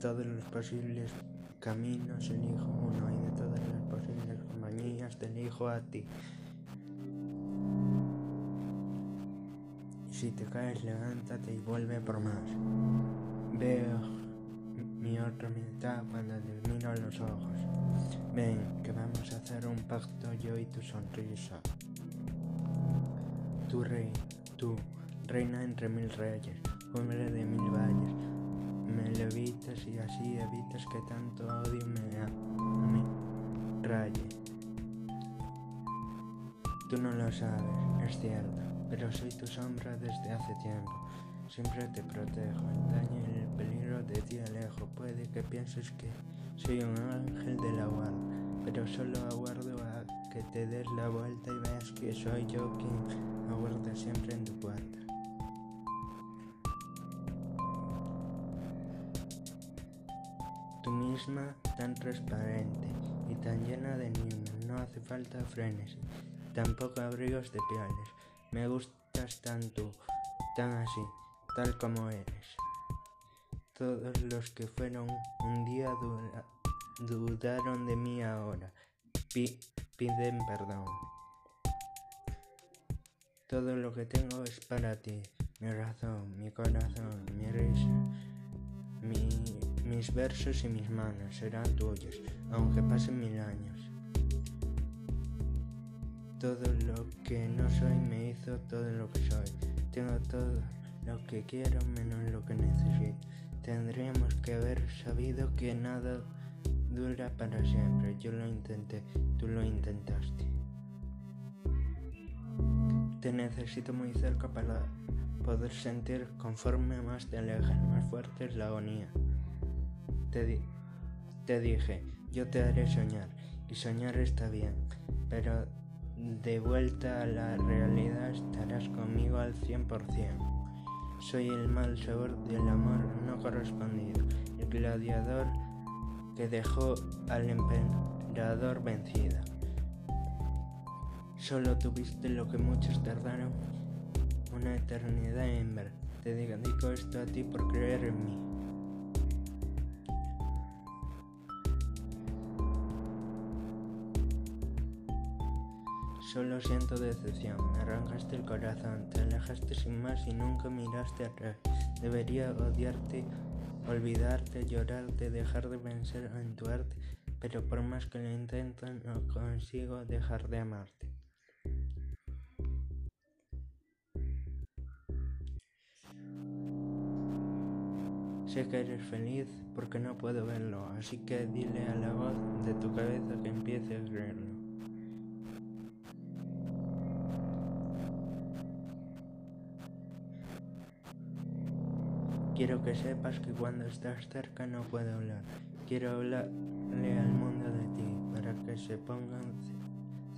todos los posibles caminos elijo uno y de todas las posibles compañías te elijo a ti. Si te caes, levántate y vuelve por más. Veo mi otra mitad cuando te miro los ojos. Ven, que vamos a hacer un pacto yo y tu sonrisa. Tu rey, tú, reina entre mil reyes, hombre de mil valles, me levitas y así evitas que tanto odio me, me raye. Tú no lo sabes, es cierto pero soy tu sombra desde hace tiempo. Siempre te protejo, el daño y el peligro de ti alejo. Puede que pienses que soy un ángel de la guarda, pero solo aguardo a que te des la vuelta y veas que soy yo quien aguarda siempre en tu puerta. Tan transparente y tan llena de niños, no hace falta frenes, tampoco abrigos de pieles me gustas tanto, tan así, tal como eres. Todos los que fueron un día dudaron de mí ahora, piden perdón. Todo lo que tengo es para ti, mi razón, mi corazón, mi risa, mis versos y mis manos serán tuyos, aunque pasen mil años. Todo lo que no soy me hizo todo lo que soy. Tengo todo lo que quiero menos lo que necesito. Tendríamos que haber sabido que nada dura para siempre. Yo lo intenté, tú lo intentaste. Te necesito muy cerca para poder sentir conforme más te alejas, más fuerte es la agonía. Te, dije, yo te haré soñar, y soñar está bien, pero de vuelta a la realidad estarás conmigo al 100%. Soy el mal sabor del amor no correspondido, el gladiador que dejó al emperador vencida. Solo tuviste lo que muchos tardaron una eternidad en ver. Te dedico esto a ti por creer en mí. Solo siento decepción, me arrancaste el corazón, te alejaste sin más y nunca miraste atrás. Debería odiarte, olvidarte, llorarte, dejar de vencer en tu arte, pero por más que lo intento no consigo dejar de amarte. Sé que eres feliz porque no puedo verlo, así que dile a la voz de tu cabeza que empiece a creerlo. Quiero que sepas que cuando estás cerca no puedo hablar. Quiero hablarle al mundo de ti para que se pongan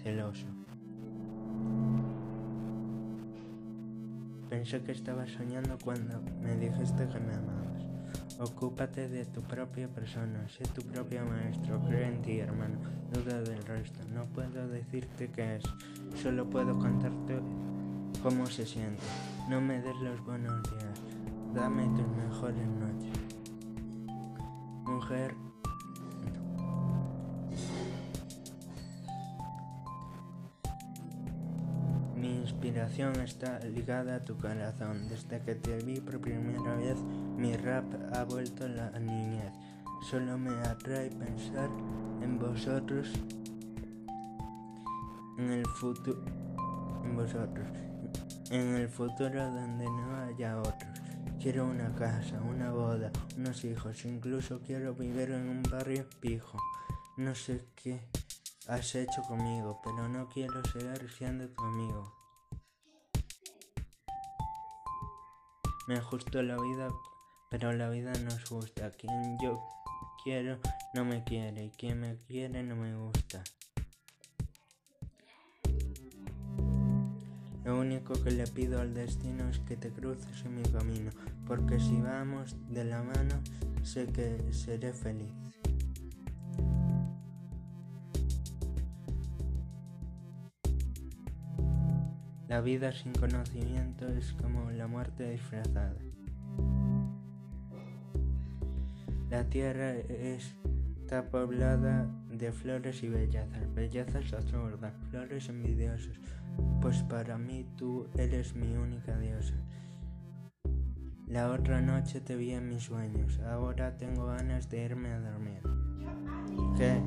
celoso. Pensé que estabas soñando cuando me dijiste que me amabas. Ocúpate de tu propia persona, sé tu propio maestro, cree en ti, hermano, duda del resto. No puedo decirte qué es, solo puedo contarte cómo se siente. No me des los buenos días, Dame tus mejores noches. Mujer. Mi inspiración está ligada a tu corazón. Desde que te vi por primera vez, mi rap ha vuelto a la niñez. Solo me atrae pensar en vosotros, en el futuro, en vosotros, en el futuro donde no haya otros. Quiero una casa, una boda, unos hijos, incluso quiero vivir en un barrio pijo. No sé qué has hecho conmigo, pero no quiero seguir siendo tu amigo. Me ajusto la vida, pero la vida nos gusta. Quien yo quiero no me quiere y quien me quiere no me gusta. Único que le pido al destino es que te cruces en mi camino, porque si vamos de la mano, sé que seré feliz. La vida sin conocimiento es como la muerte disfrazada. La tierra está poblada de flores y bellezas, bellezas absurdas, flores envidiosas, pues para mí tú eres mi única diosa. La otra noche te vi en mis sueños, ahora tengo ganas de irme a dormir. ¿Qué?